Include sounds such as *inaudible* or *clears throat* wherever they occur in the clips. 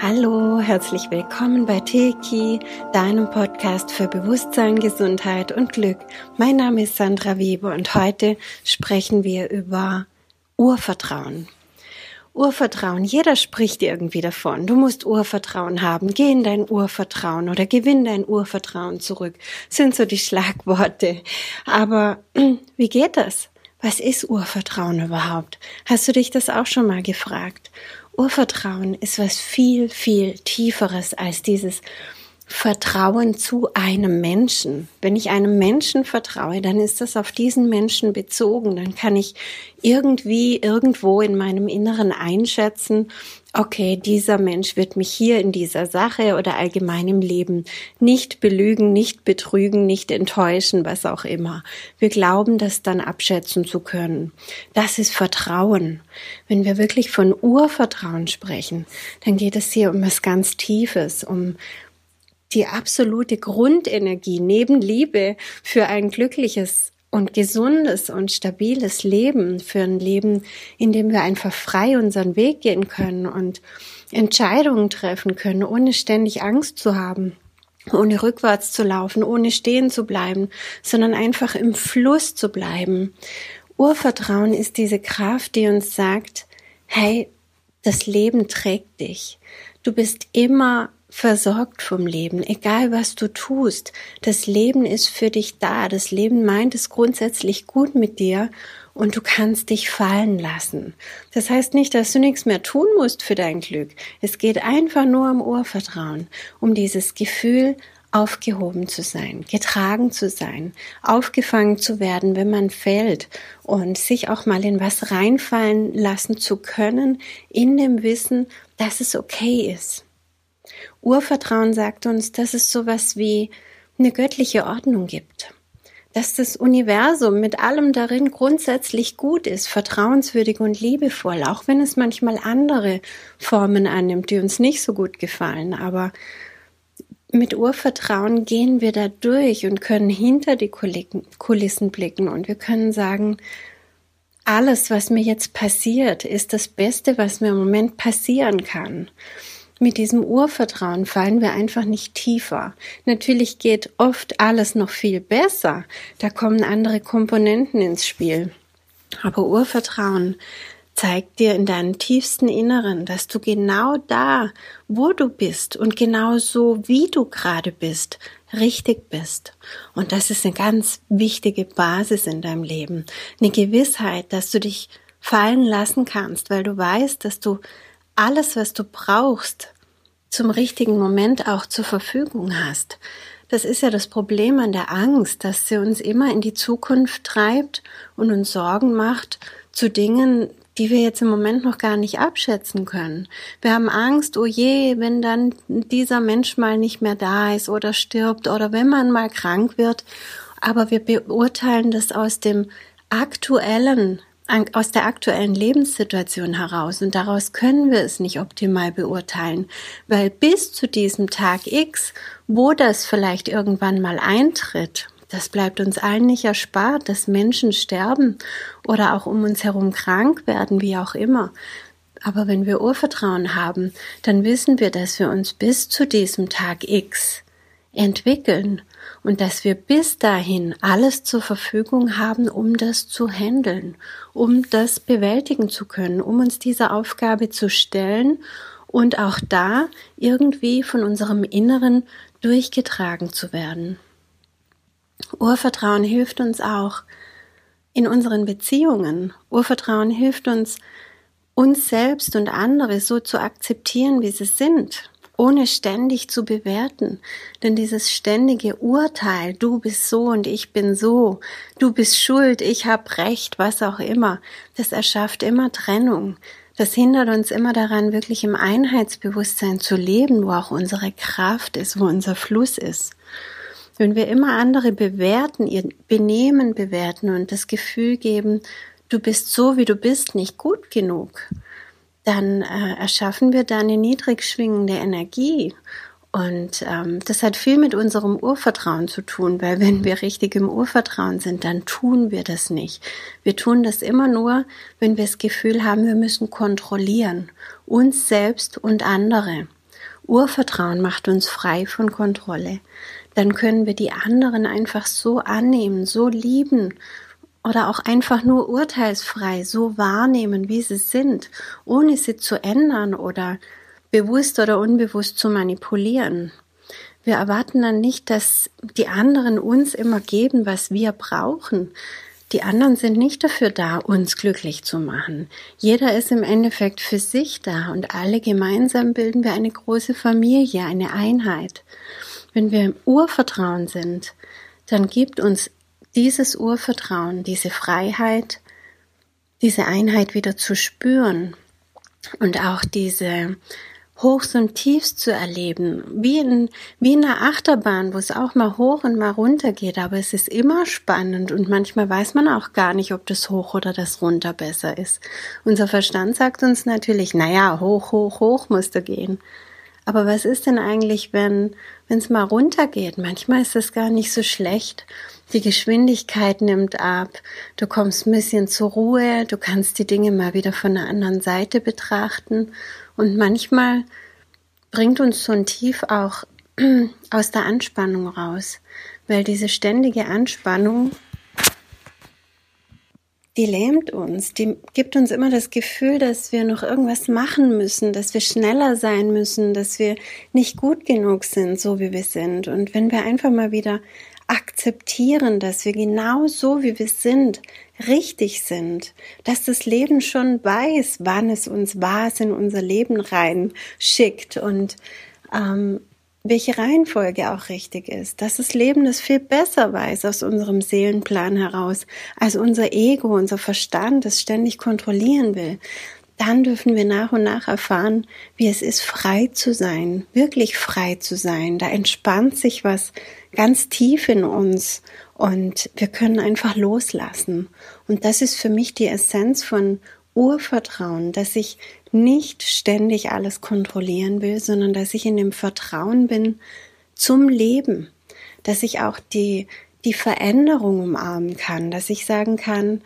Hallo, herzlich willkommen bei Teki, deinem Podcast für Bewusstsein, Gesundheit und Glück. Mein Name ist Sandra Weber und heute sprechen wir über Urvertrauen. Urvertrauen, jeder spricht irgendwie davon. Du musst Urvertrauen haben, geh in dein Urvertrauen oder gewinn dein Urvertrauen zurück, sind so die Schlagworte. Aber *clears throat* wie geht das? Was ist Urvertrauen überhaupt? Hast du dich das auch schon mal gefragt? Urvertrauen ist was viel, viel tieferes als dieses Vertrauen zu einem Menschen. Wenn ich einem Menschen vertraue, dann ist das auf diesen Menschen bezogen. Dann kann ich irgendwie irgendwo in meinem Inneren einschätzen, okay, dieser Mensch wird mich hier in dieser Sache oder allgemein im Leben nicht belügen, nicht betrügen, nicht enttäuschen, was auch immer. Wir glauben, das dann abschätzen zu können. Das ist Vertrauen. Wenn wir wirklich von Urvertrauen sprechen, dann geht es hier um was ganz Tiefes, um die absolute Grundenergie neben Liebe für ein glückliches und gesundes und stabiles Leben, für ein Leben, in dem wir einfach frei unseren Weg gehen können und Entscheidungen treffen können, ohne ständig Angst zu haben, ohne rückwärts zu laufen, ohne stehen zu bleiben, sondern einfach im Fluss zu bleiben. Urvertrauen ist diese Kraft, die uns sagt, hey, das Leben trägt dich. Du bist immer versorgt vom Leben, egal was du tust. Das Leben ist für dich da. Das Leben meint es grundsätzlich gut mit dir und du kannst dich fallen lassen. Das heißt nicht, dass du nichts mehr tun musst für dein Glück. Es geht einfach nur um Urvertrauen, um dieses Gefühl, aufgehoben zu sein, getragen zu sein, aufgefangen zu werden, wenn man fällt und sich auch mal in was reinfallen lassen zu können, in dem Wissen, dass es okay ist. Urvertrauen sagt uns, dass es sowas wie eine göttliche Ordnung gibt. Dass das Universum mit allem darin grundsätzlich gut ist, vertrauenswürdig und liebevoll, auch wenn es manchmal andere Formen annimmt, die uns nicht so gut gefallen. Aber mit Urvertrauen gehen wir da durch und können hinter die Kulissen blicken und wir können sagen, alles, was mir jetzt passiert, ist das Beste, was mir im Moment passieren kann mit diesem Urvertrauen fallen wir einfach nicht tiefer. Natürlich geht oft alles noch viel besser. Da kommen andere Komponenten ins Spiel. Aber Urvertrauen zeigt dir in deinem tiefsten Inneren, dass du genau da, wo du bist und genau so, wie du gerade bist, richtig bist. Und das ist eine ganz wichtige Basis in deinem Leben. Eine Gewissheit, dass du dich fallen lassen kannst, weil du weißt, dass du alles, was du brauchst, zum richtigen Moment auch zur Verfügung hast. Das ist ja das Problem an der Angst, dass sie uns immer in die Zukunft treibt und uns Sorgen macht zu Dingen, die wir jetzt im Moment noch gar nicht abschätzen können. Wir haben Angst, oh je, wenn dann dieser Mensch mal nicht mehr da ist oder stirbt oder wenn man mal krank wird. Aber wir beurteilen das aus dem aktuellen aus der aktuellen Lebenssituation heraus und daraus können wir es nicht optimal beurteilen, weil bis zu diesem Tag X, wo das vielleicht irgendwann mal eintritt, das bleibt uns allen nicht erspart, dass Menschen sterben oder auch um uns herum krank werden, wie auch immer. Aber wenn wir Urvertrauen haben, dann wissen wir, dass wir uns bis zu diesem Tag X entwickeln und dass wir bis dahin alles zur Verfügung haben, um das zu handeln, um das bewältigen zu können, um uns dieser Aufgabe zu stellen und auch da irgendwie von unserem Inneren durchgetragen zu werden. Urvertrauen hilft uns auch in unseren Beziehungen. Urvertrauen hilft uns, uns selbst und andere so zu akzeptieren, wie sie sind ohne ständig zu bewerten. Denn dieses ständige Urteil, du bist so und ich bin so, du bist schuld, ich hab recht, was auch immer, das erschafft immer Trennung. Das hindert uns immer daran, wirklich im Einheitsbewusstsein zu leben, wo auch unsere Kraft ist, wo unser Fluss ist. Wenn wir immer andere bewerten, ihr Benehmen bewerten und das Gefühl geben, du bist so, wie du bist, nicht gut genug, dann äh, erschaffen wir da eine niedrig schwingende Energie Und ähm, das hat viel mit unserem Urvertrauen zu tun, weil wenn wir richtig im Urvertrauen sind, dann tun wir das nicht. Wir tun das immer nur, wenn wir das Gefühl haben, wir müssen kontrollieren, uns selbst und andere. Urvertrauen macht uns frei von Kontrolle. Dann können wir die anderen einfach so annehmen, so lieben oder auch einfach nur urteilsfrei so wahrnehmen, wie sie sind, ohne sie zu ändern oder bewusst oder unbewusst zu manipulieren. Wir erwarten dann nicht, dass die anderen uns immer geben, was wir brauchen. Die anderen sind nicht dafür da, uns glücklich zu machen. Jeder ist im Endeffekt für sich da und alle gemeinsam bilden wir eine große Familie, eine Einheit. Wenn wir im Urvertrauen sind, dann gibt uns dieses Urvertrauen, diese Freiheit, diese Einheit wieder zu spüren und auch diese Hochs und Tiefs zu erleben, wie in, wie in einer Achterbahn, wo es auch mal hoch und mal runter geht, aber es ist immer spannend und manchmal weiß man auch gar nicht, ob das hoch oder das runter besser ist. Unser Verstand sagt uns natürlich, naja, hoch, hoch, hoch musst du gehen. Aber was ist denn eigentlich, wenn es mal runter geht? Manchmal ist das gar nicht so schlecht. Die Geschwindigkeit nimmt ab, du kommst ein bisschen zur Ruhe, du kannst die Dinge mal wieder von der anderen Seite betrachten und manchmal bringt uns so ein Tief auch *clears throat* aus der Anspannung raus, weil diese ständige Anspannung die lähmt uns, die gibt uns immer das Gefühl, dass wir noch irgendwas machen müssen, dass wir schneller sein müssen, dass wir nicht gut genug sind, so wie wir sind. Und wenn wir einfach mal wieder akzeptieren, dass wir genau so, wie wir sind, richtig sind, dass das Leben schon weiß, wann es uns was in unser Leben rein schickt und ähm, welche Reihenfolge auch richtig ist, dass das Leben das viel besser weiß aus unserem Seelenplan heraus, als unser Ego, unser Verstand das ständig kontrollieren will, dann dürfen wir nach und nach erfahren, wie es ist, frei zu sein, wirklich frei zu sein. Da entspannt sich was ganz tief in uns und wir können einfach loslassen. Und das ist für mich die Essenz von Urvertrauen, dass ich nicht ständig alles kontrollieren will, sondern dass ich in dem Vertrauen bin zum Leben, dass ich auch die, die Veränderung umarmen kann, dass ich sagen kann,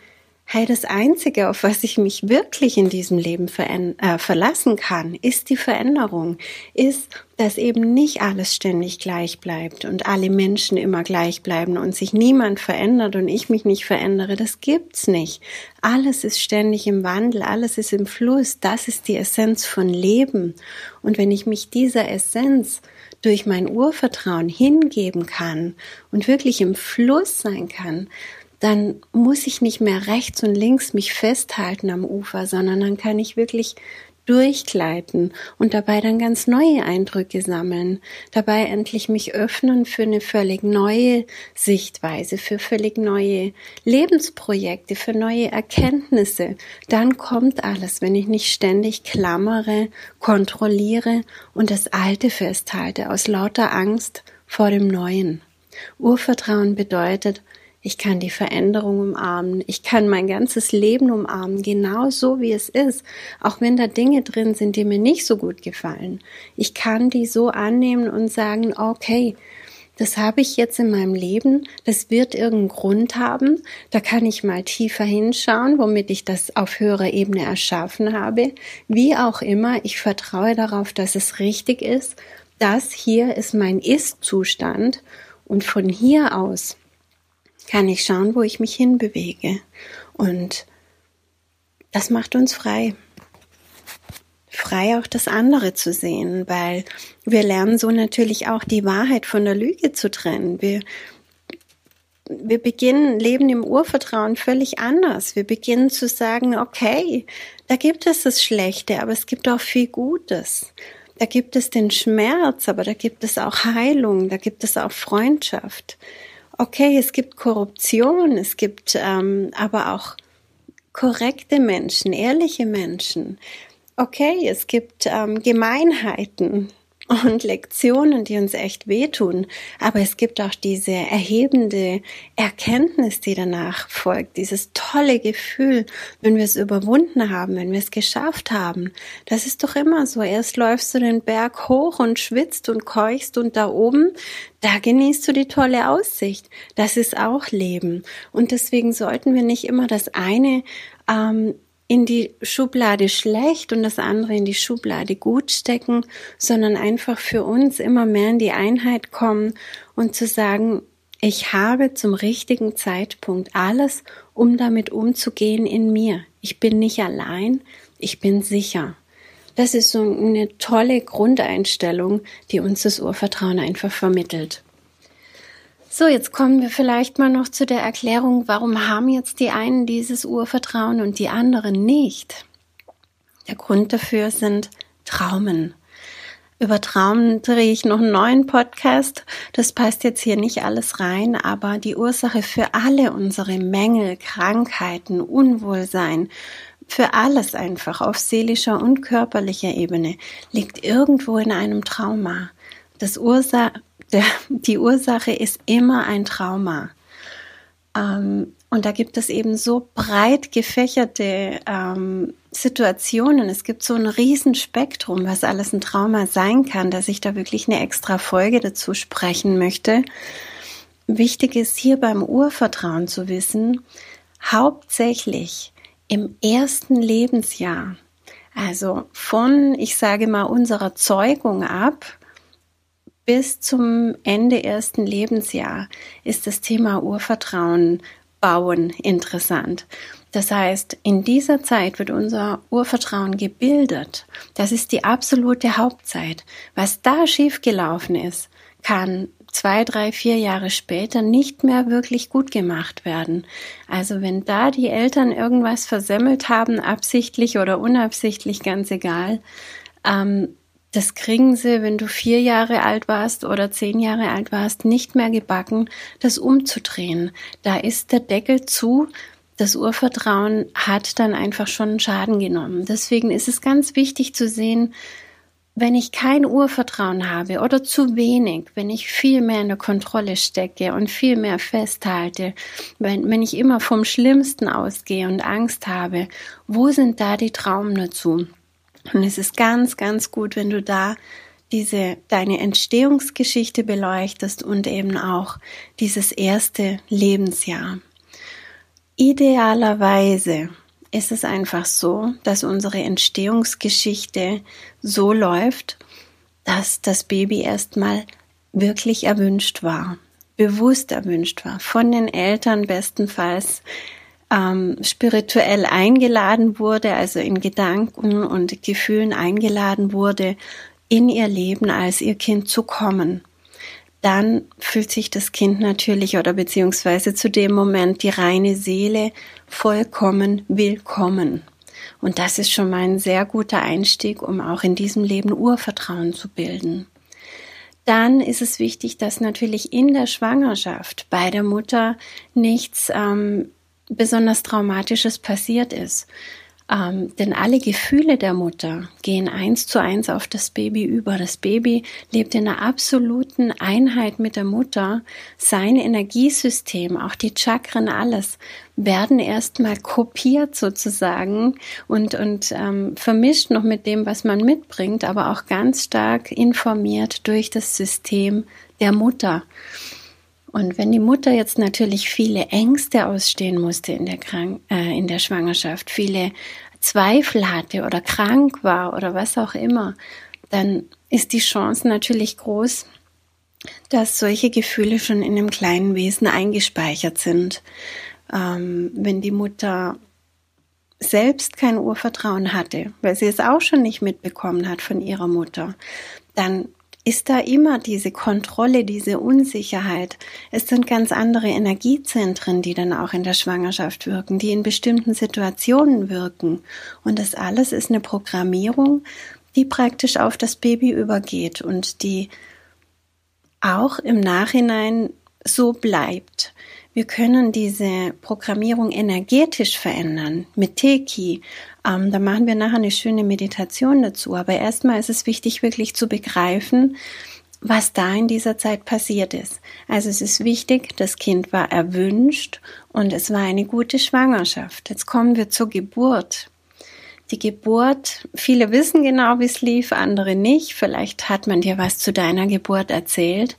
Hey, das Einzige, auf was ich mich wirklich in diesem Leben äh, verlassen kann, ist die Veränderung, ist, dass eben nicht alles ständig gleich bleibt und alle Menschen immer gleich bleiben und sich niemand verändert und ich mich nicht verändere. Das gibt's nicht. Alles ist ständig im Wandel, alles ist im Fluss. Das ist die Essenz von Leben. Und wenn ich mich dieser Essenz durch mein Urvertrauen hingeben kann und wirklich im Fluss sein kann, dann muss ich nicht mehr rechts und links mich festhalten am Ufer, sondern dann kann ich wirklich durchgleiten und dabei dann ganz neue Eindrücke sammeln, dabei endlich mich öffnen für eine völlig neue Sichtweise, für völlig neue Lebensprojekte, für neue Erkenntnisse. Dann kommt alles, wenn ich nicht ständig klammere, kontrolliere und das Alte festhalte aus lauter Angst vor dem Neuen. Urvertrauen bedeutet, ich kann die Veränderung umarmen. Ich kann mein ganzes Leben umarmen, genau so wie es ist. Auch wenn da Dinge drin sind, die mir nicht so gut gefallen. Ich kann die so annehmen und sagen, okay, das habe ich jetzt in meinem Leben, das wird irgendeinen Grund haben, da kann ich mal tiefer hinschauen, womit ich das auf höherer Ebene erschaffen habe. Wie auch immer, ich vertraue darauf, dass es richtig ist. Das hier ist mein Ist-Zustand und von hier aus kann ich schauen, wo ich mich hinbewege. Und das macht uns frei. Frei auch das andere zu sehen, weil wir lernen so natürlich auch die Wahrheit von der Lüge zu trennen. Wir, wir beginnen, leben im Urvertrauen völlig anders. Wir beginnen zu sagen, okay, da gibt es das Schlechte, aber es gibt auch viel Gutes. Da gibt es den Schmerz, aber da gibt es auch Heilung, da gibt es auch Freundschaft okay, es gibt Korruption, es gibt ähm, aber auch korrekte Menschen, ehrliche Menschen. Okay, es gibt ähm, Gemeinheiten, und Lektionen, die uns echt wehtun. Aber es gibt auch diese erhebende Erkenntnis, die danach folgt, dieses tolle Gefühl, wenn wir es überwunden haben, wenn wir es geschafft haben. Das ist doch immer so. Erst läufst du den Berg hoch und schwitzt und keuchst und da oben, da genießt du die tolle Aussicht. Das ist auch Leben. Und deswegen sollten wir nicht immer das eine ähm, in die Schublade schlecht und das andere in die Schublade gut stecken, sondern einfach für uns immer mehr in die Einheit kommen und zu sagen, ich habe zum richtigen Zeitpunkt alles, um damit umzugehen in mir. Ich bin nicht allein, ich bin sicher. Das ist so eine tolle Grundeinstellung, die uns das Urvertrauen einfach vermittelt. So, jetzt kommen wir vielleicht mal noch zu der Erklärung, warum haben jetzt die einen dieses Urvertrauen und die anderen nicht? Der Grund dafür sind Traumen. Über Traumen drehe ich noch einen neuen Podcast. Das passt jetzt hier nicht alles rein, aber die Ursache für alle unsere Mängel, Krankheiten, Unwohlsein, für alles einfach auf seelischer und körperlicher Ebene liegt irgendwo in einem Trauma. Das Ursa der, die Ursache ist immer ein Trauma. Ähm, und da gibt es eben so breit gefächerte ähm, Situationen. Es gibt so ein Riesenspektrum, was alles ein Trauma sein kann, dass ich da wirklich eine extra Folge dazu sprechen möchte. Wichtig ist hier beim Urvertrauen zu wissen, hauptsächlich im ersten Lebensjahr, also von, ich sage mal, unserer Zeugung ab, bis zum Ende ersten Lebensjahr ist das Thema Urvertrauen bauen interessant. Das heißt, in dieser Zeit wird unser Urvertrauen gebildet. Das ist die absolute Hauptzeit. Was da schiefgelaufen ist, kann zwei, drei, vier Jahre später nicht mehr wirklich gut gemacht werden. Also wenn da die Eltern irgendwas versemmelt haben, absichtlich oder unabsichtlich, ganz egal, ähm, das kriegen sie, wenn du vier Jahre alt warst oder zehn Jahre alt warst, nicht mehr gebacken, das umzudrehen. Da ist der Deckel zu. Das Urvertrauen hat dann einfach schon Schaden genommen. Deswegen ist es ganz wichtig zu sehen, wenn ich kein Urvertrauen habe oder zu wenig, wenn ich viel mehr in der Kontrolle stecke und viel mehr festhalte, wenn, wenn ich immer vom Schlimmsten ausgehe und Angst habe, wo sind da die Traumen dazu? Und es ist ganz, ganz gut, wenn du da diese, deine Entstehungsgeschichte beleuchtest und eben auch dieses erste Lebensjahr. Idealerweise ist es einfach so, dass unsere Entstehungsgeschichte so läuft, dass das Baby erstmal wirklich erwünscht war, bewusst erwünscht war, von den Eltern bestenfalls ähm, spirituell eingeladen wurde, also in Gedanken und Gefühlen eingeladen wurde, in ihr Leben als ihr Kind zu kommen, dann fühlt sich das Kind natürlich oder beziehungsweise zu dem Moment die reine Seele vollkommen willkommen. Und das ist schon mal ein sehr guter Einstieg, um auch in diesem Leben Urvertrauen zu bilden. Dann ist es wichtig, dass natürlich in der Schwangerschaft bei der Mutter nichts ähm, besonders Traumatisches passiert ist. Ähm, denn alle Gefühle der Mutter gehen eins zu eins auf das Baby über. Das Baby lebt in einer absoluten Einheit mit der Mutter. Sein Energiesystem, auch die Chakren, alles werden erstmal kopiert sozusagen und, und ähm, vermischt noch mit dem, was man mitbringt, aber auch ganz stark informiert durch das System der Mutter. Und wenn die Mutter jetzt natürlich viele Ängste ausstehen musste in der, Krank äh, in der Schwangerschaft, viele Zweifel hatte oder krank war oder was auch immer, dann ist die Chance natürlich groß, dass solche Gefühle schon in einem kleinen Wesen eingespeichert sind. Ähm, wenn die Mutter selbst kein Urvertrauen hatte, weil sie es auch schon nicht mitbekommen hat von ihrer Mutter, dann ist da immer diese Kontrolle, diese Unsicherheit. Es sind ganz andere Energiezentren, die dann auch in der Schwangerschaft wirken, die in bestimmten Situationen wirken. Und das alles ist eine Programmierung, die praktisch auf das Baby übergeht und die auch im Nachhinein so bleibt. Wir können diese Programmierung energetisch verändern mit Teki. Ähm, da machen wir nachher eine schöne Meditation dazu. Aber erstmal ist es wichtig, wirklich zu begreifen, was da in dieser Zeit passiert ist. Also es ist wichtig, das Kind war erwünscht und es war eine gute Schwangerschaft. Jetzt kommen wir zur Geburt. Die Geburt, viele wissen genau, wie es lief, andere nicht. Vielleicht hat man dir was zu deiner Geburt erzählt.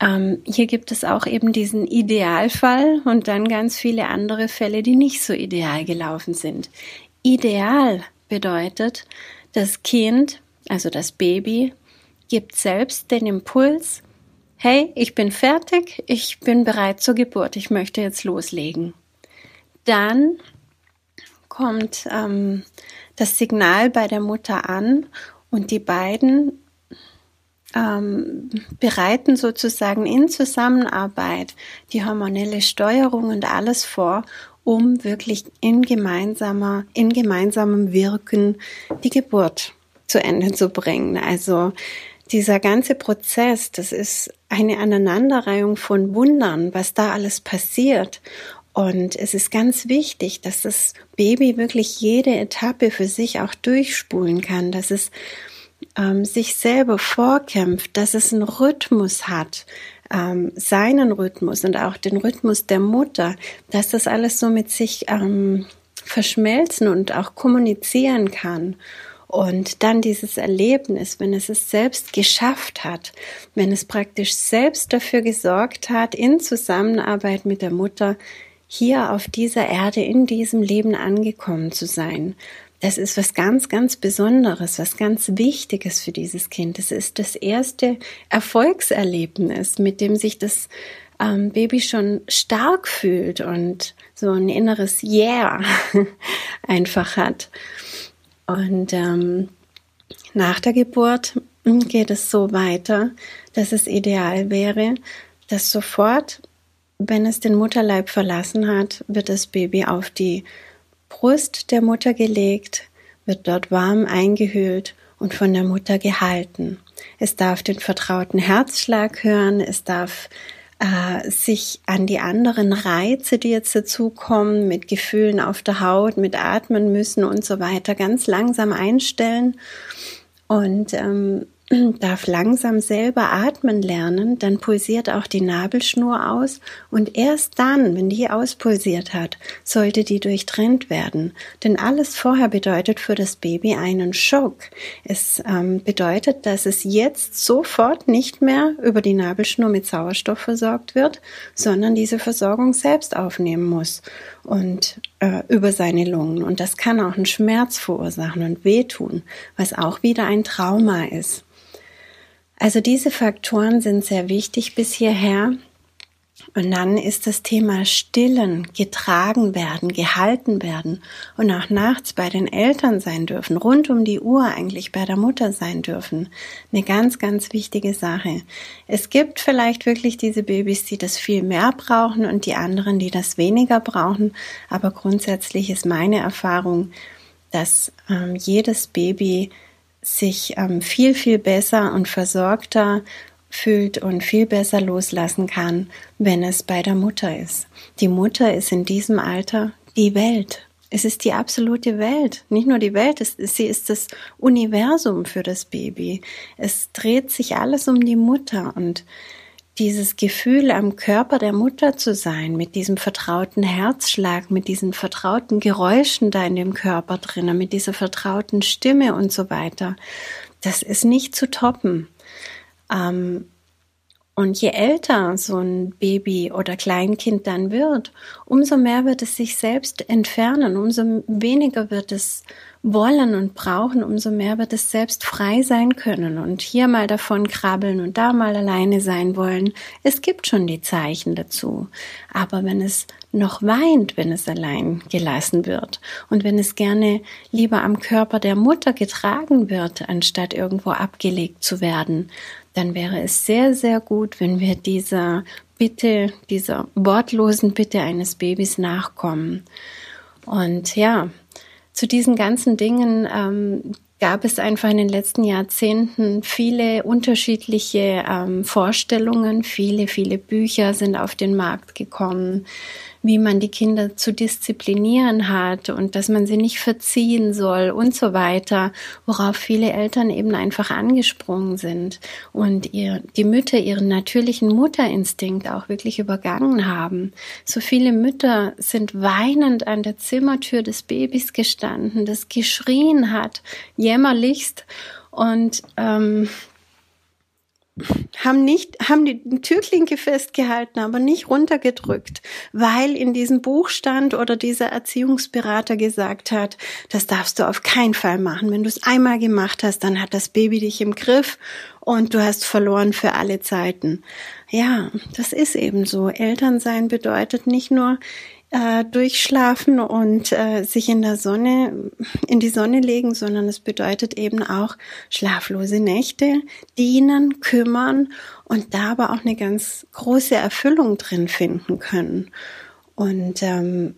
Ähm, hier gibt es auch eben diesen Idealfall und dann ganz viele andere Fälle, die nicht so ideal gelaufen sind. Ideal bedeutet, das Kind, also das Baby, gibt selbst den Impuls, hey, ich bin fertig, ich bin bereit zur Geburt, ich möchte jetzt loslegen. Dann kommt ähm, das Signal bei der Mutter an und die beiden ähm, bereiten sozusagen in Zusammenarbeit die hormonelle Steuerung und alles vor, um wirklich in gemeinsamer, in gemeinsamem Wirken die Geburt zu Ende zu bringen. Also dieser ganze Prozess, das ist eine Aneinanderreihung von Wundern, was da alles passiert. Und es ist ganz wichtig, dass das Baby wirklich jede Etappe für sich auch durchspulen kann, dass es ähm, sich selber vorkämpft, dass es einen Rhythmus hat, ähm, seinen Rhythmus und auch den Rhythmus der Mutter, dass das alles so mit sich ähm, verschmelzen und auch kommunizieren kann. Und dann dieses Erlebnis, wenn es es selbst geschafft hat, wenn es praktisch selbst dafür gesorgt hat, in Zusammenarbeit mit der Mutter hier auf dieser Erde, in diesem Leben angekommen zu sein. Das ist was ganz, ganz Besonderes, was ganz Wichtiges für dieses Kind. Es ist das erste Erfolgserlebnis, mit dem sich das ähm, Baby schon stark fühlt und so ein inneres Yeah *laughs* einfach hat. Und ähm, nach der Geburt geht es so weiter, dass es ideal wäre, dass sofort, wenn es den Mutterleib verlassen hat, wird das Baby auf die Brust der Mutter gelegt, wird dort warm eingehüllt und von der Mutter gehalten. Es darf den vertrauten Herzschlag hören, es darf äh, sich an die anderen Reize, die jetzt dazukommen, mit Gefühlen auf der Haut, mit Atmen müssen und so weiter, ganz langsam einstellen und ähm, *clears throat* darf langsam selber atmen lernen, dann pulsiert auch die Nabelschnur aus und erst dann, wenn die auspulsiert hat, sollte die durchtrennt werden. Denn alles vorher bedeutet für das Baby einen Schock. Es ähm, bedeutet, dass es jetzt sofort nicht mehr über die Nabelschnur mit Sauerstoff versorgt wird, sondern diese Versorgung selbst aufnehmen muss und äh, über seine Lungen. Und das kann auch einen Schmerz verursachen und wehtun, was auch wieder ein Trauma ist. Also diese Faktoren sind sehr wichtig bis hierher. Und dann ist das Thema Stillen, getragen werden, gehalten werden und auch nachts bei den Eltern sein dürfen, rund um die Uhr eigentlich bei der Mutter sein dürfen. Eine ganz, ganz wichtige Sache. Es gibt vielleicht wirklich diese Babys, die das viel mehr brauchen und die anderen, die das weniger brauchen. Aber grundsätzlich ist meine Erfahrung, dass ähm, jedes Baby sich ähm, viel, viel besser und versorgter fühlt und viel besser loslassen kann, wenn es bei der Mutter ist. Die Mutter ist in diesem Alter die Welt. Es ist die absolute Welt. Nicht nur die Welt, es, sie ist das Universum für das Baby. Es dreht sich alles um die Mutter und dieses Gefühl am Körper der Mutter zu sein, mit diesem vertrauten Herzschlag, mit diesen vertrauten Geräuschen da in dem Körper drinnen, mit dieser vertrauten Stimme und so weiter, das ist nicht zu toppen. Ähm, und je älter so ein Baby oder Kleinkind dann wird, umso mehr wird es sich selbst entfernen, umso weniger wird es wollen und brauchen, umso mehr wird es selbst frei sein können und hier mal davon krabbeln und da mal alleine sein wollen. Es gibt schon die Zeichen dazu. Aber wenn es noch weint, wenn es allein gelassen wird und wenn es gerne lieber am Körper der Mutter getragen wird, anstatt irgendwo abgelegt zu werden, dann wäre es sehr, sehr gut, wenn wir dieser Bitte, dieser wortlosen Bitte eines Babys nachkommen. Und ja, zu diesen ganzen Dingen ähm, gab es einfach in den letzten Jahrzehnten viele unterschiedliche ähm, Vorstellungen, viele, viele Bücher sind auf den Markt gekommen wie man die Kinder zu disziplinieren hat und dass man sie nicht verziehen soll und so weiter, worauf viele Eltern eben einfach angesprungen sind und ihr, die Mütter ihren natürlichen Mutterinstinkt auch wirklich übergangen haben. So viele Mütter sind weinend an der Zimmertür des Babys gestanden, das geschrien hat, jämmerlichst und ähm, haben nicht, haben die Türklinke festgehalten, aber nicht runtergedrückt, weil in diesem Buch stand oder dieser Erziehungsberater gesagt hat, das darfst du auf keinen Fall machen. Wenn du es einmal gemacht hast, dann hat das Baby dich im Griff und du hast verloren für alle Zeiten. Ja, das ist eben so. Elternsein bedeutet nicht nur äh, durchschlafen und äh, sich in der Sonne, in die Sonne legen, sondern es bedeutet eben auch schlaflose Nächte, dienen, kümmern und da aber auch eine ganz große Erfüllung drin finden können. Und ähm,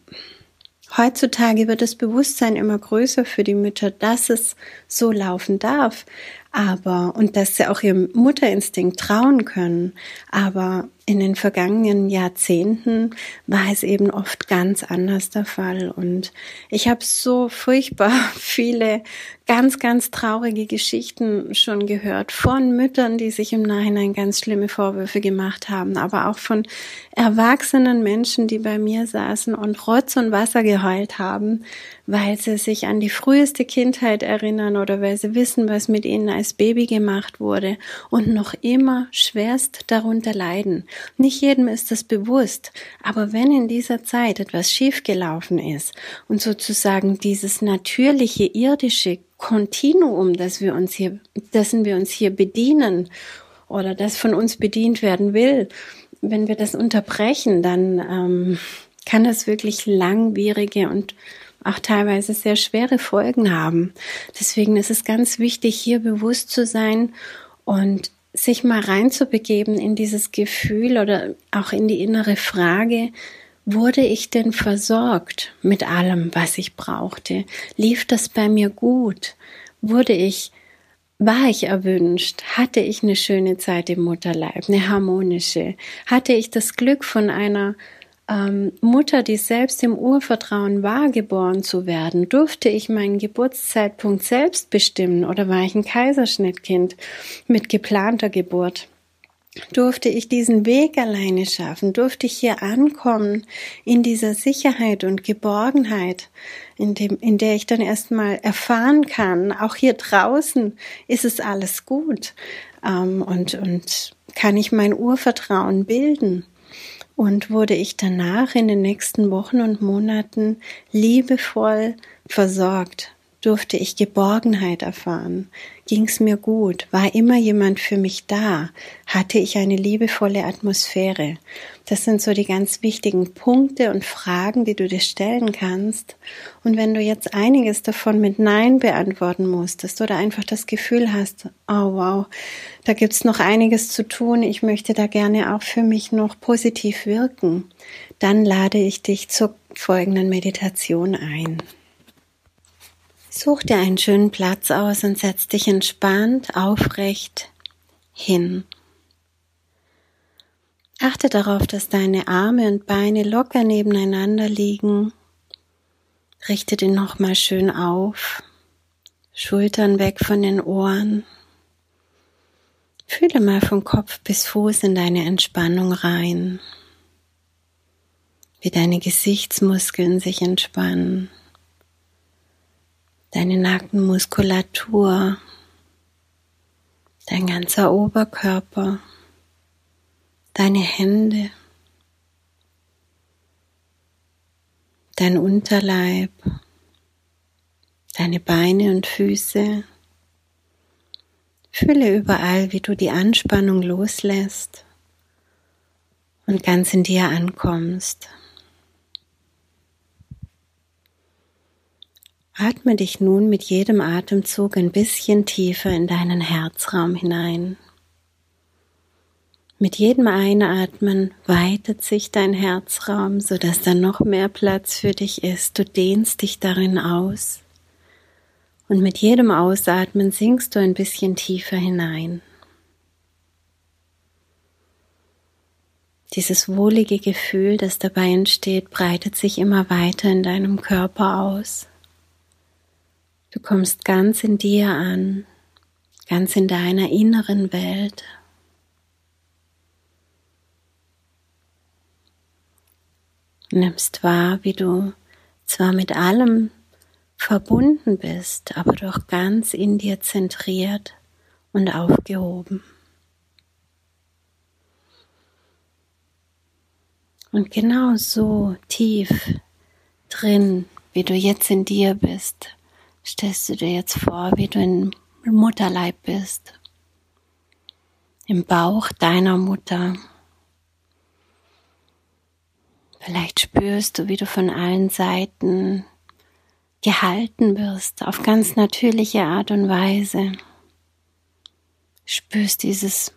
heutzutage wird das Bewusstsein immer größer für die Mütter, dass es so laufen darf, aber und dass sie auch ihrem Mutterinstinkt trauen können. Aber in den vergangenen Jahrzehnten war es eben oft ganz anders der Fall. Und ich habe so furchtbar *laughs* viele ganz, ganz traurige Geschichten schon gehört von Müttern, die sich im Nachhinein ganz schlimme Vorwürfe gemacht haben, aber auch von erwachsenen Menschen, die bei mir saßen und Rotz und Wasser geheult haben, weil sie sich an die früheste Kindheit erinnern oder weil sie wissen, was mit ihnen als Baby gemacht wurde und noch immer schwerst darunter leiden. Nicht jedem ist das bewusst, aber wenn in dieser Zeit etwas schiefgelaufen ist und sozusagen dieses natürliche irdische Kontinuum, das wir uns hier, dessen wir uns hier bedienen oder das von uns bedient werden will, wenn wir das unterbrechen, dann ähm, kann das wirklich langwierige und auch teilweise sehr schwere Folgen haben. Deswegen ist es ganz wichtig, hier bewusst zu sein und sich mal reinzubegeben in dieses Gefühl oder auch in die innere Frage, wurde ich denn versorgt mit allem, was ich brauchte? Lief das bei mir gut? Wurde ich, war ich erwünscht? Hatte ich eine schöne Zeit im Mutterleib, eine harmonische? Hatte ich das Glück von einer ähm, Mutter, die selbst im Urvertrauen war, geboren zu werden? Durfte ich meinen Geburtszeitpunkt selbst bestimmen oder war ich ein Kaiserschnittkind mit geplanter Geburt? Durfte ich diesen Weg alleine schaffen? Durfte ich hier ankommen in dieser Sicherheit und Geborgenheit, in dem, in der ich dann erstmal erfahren kann, auch hier draußen ist es alles gut, ähm, und, und kann ich mein Urvertrauen bilden? Und wurde ich danach in den nächsten Wochen und Monaten liebevoll versorgt, durfte ich Geborgenheit erfahren, ging es mir gut, war immer jemand für mich da, hatte ich eine liebevolle Atmosphäre. Das sind so die ganz wichtigen Punkte und Fragen, die du dir stellen kannst. Und wenn du jetzt einiges davon mit Nein beantworten musstest oder einfach das Gefühl hast, oh wow, da gibt's noch einiges zu tun, ich möchte da gerne auch für mich noch positiv wirken, dann lade ich dich zur folgenden Meditation ein. Such dir einen schönen Platz aus und setz dich entspannt, aufrecht hin. Achte darauf, dass deine Arme und Beine locker nebeneinander liegen. Richte den nochmal schön auf. Schultern weg von den Ohren. Fühle mal von Kopf bis Fuß in deine Entspannung rein. Wie deine Gesichtsmuskeln sich entspannen deine Nackenmuskulatur, dein ganzer Oberkörper, deine Hände, dein Unterleib, deine Beine und Füße. Fühle überall, wie du die Anspannung loslässt und ganz in dir ankommst. Atme dich nun mit jedem Atemzug ein bisschen tiefer in deinen Herzraum hinein. Mit jedem Einatmen weitet sich dein Herzraum, sodass da noch mehr Platz für dich ist. Du dehnst dich darin aus. Und mit jedem Ausatmen sinkst du ein bisschen tiefer hinein. Dieses wohlige Gefühl, das dabei entsteht, breitet sich immer weiter in deinem Körper aus. Du kommst ganz in dir an, ganz in deiner inneren Welt. Nimmst wahr, wie du zwar mit allem verbunden bist, aber doch ganz in dir zentriert und aufgehoben. Und genau so tief drin, wie du jetzt in dir bist, stellst du dir jetzt vor, wie du im Mutterleib bist, im Bauch deiner Mutter. Vielleicht spürst du, wie du von allen Seiten gehalten wirst auf ganz natürliche Art und Weise. Spürst dieses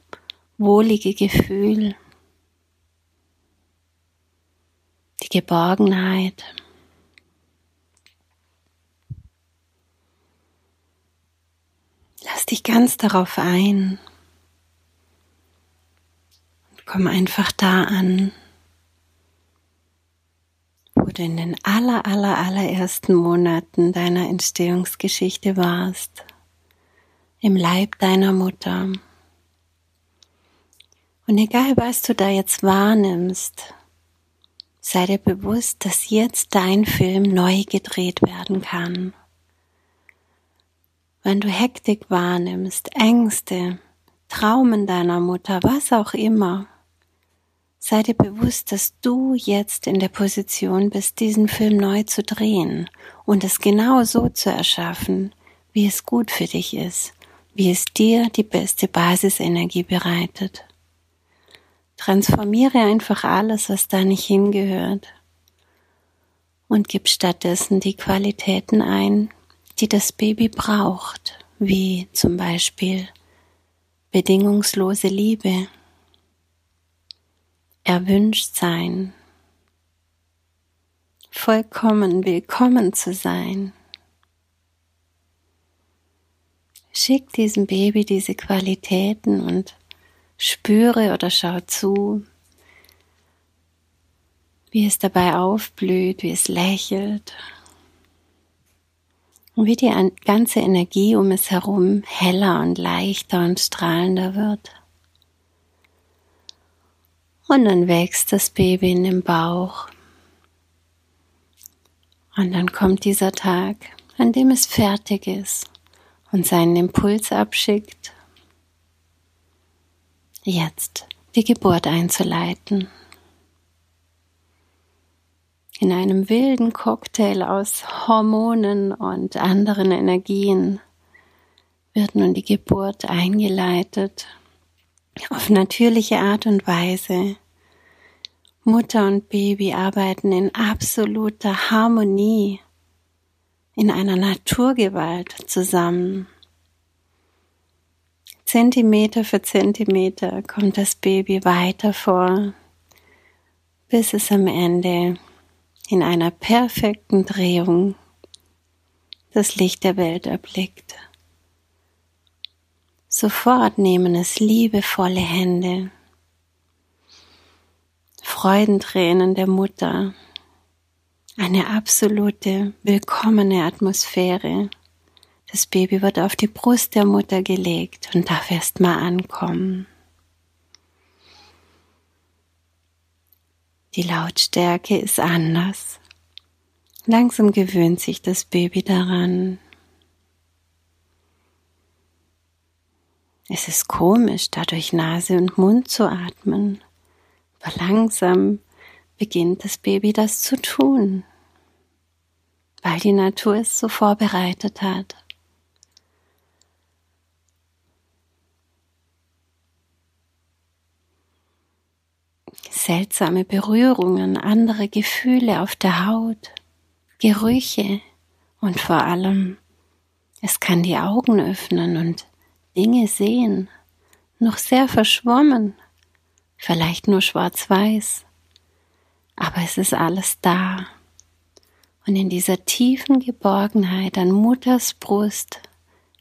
wohlige Gefühl, die Geborgenheit. Lass dich ganz darauf ein und komm einfach da an, wo du in den aller, aller, allerersten Monaten deiner Entstehungsgeschichte warst, im Leib deiner Mutter. Und egal, was du da jetzt wahrnimmst, sei dir bewusst, dass jetzt dein Film neu gedreht werden kann. Wenn du Hektik wahrnimmst, Ängste, Traumen deiner Mutter, was auch immer, sei dir bewusst, dass du jetzt in der Position bist, diesen Film neu zu drehen und es genau so zu erschaffen, wie es gut für dich ist, wie es dir die beste Basisenergie bereitet. Transformiere einfach alles, was da nicht hingehört und gib stattdessen die Qualitäten ein, die das Baby braucht, wie zum Beispiel bedingungslose Liebe, erwünscht sein, vollkommen willkommen zu sein. Schick diesem Baby diese Qualitäten und spüre oder schau zu, wie es dabei aufblüht, wie es lächelt und wie die ganze Energie um es herum heller und leichter und strahlender wird. Und dann wächst das Baby in den Bauch. Und dann kommt dieser Tag, an dem es fertig ist und seinen Impuls abschickt, jetzt die Geburt einzuleiten in einem wilden Cocktail aus Hormonen und anderen Energien wird nun die Geburt eingeleitet auf natürliche Art und Weise. Mutter und Baby arbeiten in absoluter Harmonie, in einer Naturgewalt zusammen. Zentimeter für Zentimeter kommt das Baby weiter vor, bis es am Ende in einer perfekten Drehung das Licht der Welt erblickt. Sofort nehmen es liebevolle Hände, Freudentränen der Mutter, eine absolute willkommene Atmosphäre. Das Baby wird auf die Brust der Mutter gelegt und darf erst mal ankommen. Die Lautstärke ist anders. Langsam gewöhnt sich das Baby daran. Es ist komisch, da durch Nase und Mund zu atmen, aber langsam beginnt das Baby das zu tun, weil die Natur es so vorbereitet hat. Seltsame Berührungen, andere Gefühle auf der Haut, Gerüche und vor allem, es kann die Augen öffnen und Dinge sehen, noch sehr verschwommen, vielleicht nur schwarz-weiß, aber es ist alles da. Und in dieser tiefen Geborgenheit an Mutters Brust,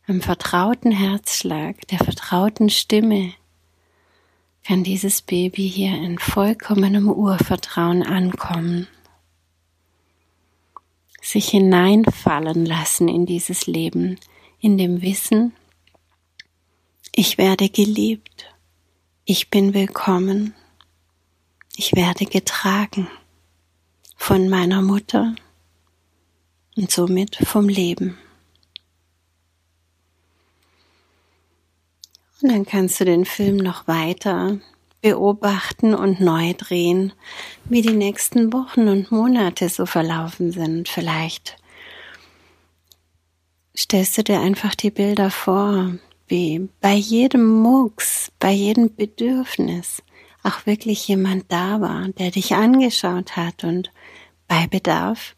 am vertrauten Herzschlag, der vertrauten Stimme, kann dieses Baby hier in vollkommenem Urvertrauen ankommen, sich hineinfallen lassen in dieses Leben, in dem Wissen, ich werde geliebt, ich bin willkommen, ich werde getragen von meiner Mutter und somit vom Leben. Und dann kannst du den Film noch weiter beobachten und neu drehen, wie die nächsten Wochen und Monate so verlaufen sind. Vielleicht stellst du dir einfach die Bilder vor, wie bei jedem Mucks, bei jedem Bedürfnis auch wirklich jemand da war, der dich angeschaut hat und bei Bedarf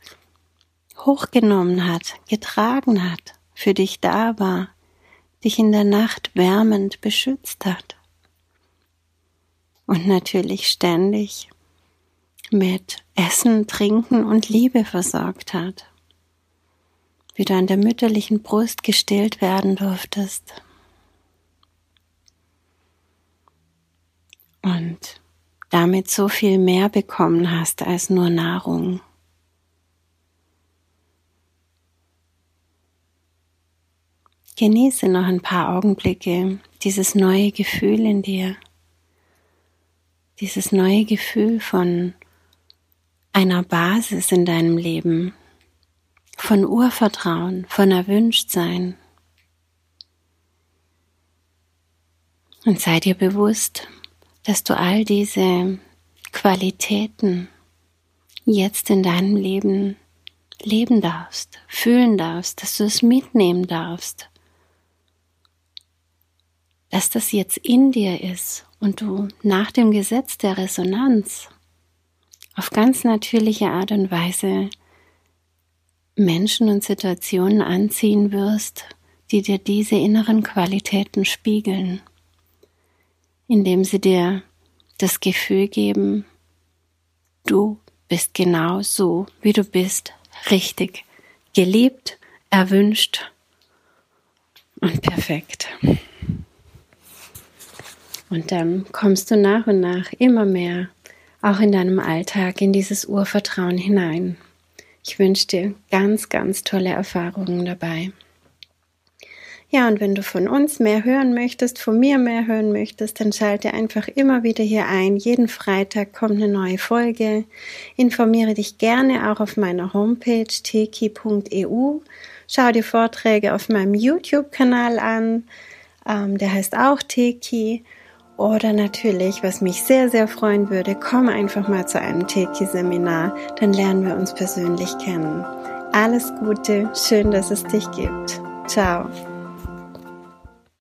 hochgenommen hat, getragen hat, für dich da war, dich in der Nacht wärmend beschützt hat. Und natürlich ständig mit Essen, Trinken und Liebe versorgt hat. Wie du an der mütterlichen Brust gestillt werden durftest. Und damit so viel mehr bekommen hast als nur Nahrung. Genieße noch ein paar Augenblicke dieses neue Gefühl in dir, dieses neue Gefühl von einer Basis in deinem Leben, von Urvertrauen, von Erwünschtsein. Und sei dir bewusst, dass du all diese Qualitäten jetzt in deinem Leben leben darfst, fühlen darfst, dass du es mitnehmen darfst dass das jetzt in dir ist und du nach dem Gesetz der Resonanz auf ganz natürliche Art und Weise Menschen und Situationen anziehen wirst, die dir diese inneren Qualitäten spiegeln, indem sie dir das Gefühl geben, du bist genau so, wie du bist, richtig, geliebt, erwünscht und perfekt. Und dann kommst du nach und nach immer mehr auch in deinem Alltag in dieses Urvertrauen hinein. Ich wünsche dir ganz, ganz tolle Erfahrungen dabei. Ja, und wenn du von uns mehr hören möchtest, von mir mehr hören möchtest, dann schalte einfach immer wieder hier ein. Jeden Freitag kommt eine neue Folge. Informiere dich gerne auch auf meiner Homepage teki.eu. Schau dir Vorträge auf meinem YouTube-Kanal an. Ähm, der heißt auch Teki. Oder natürlich, was mich sehr, sehr freuen würde, komm einfach mal zu einem Teki-Seminar, dann lernen wir uns persönlich kennen. Alles Gute, schön, dass es dich gibt. Ciao.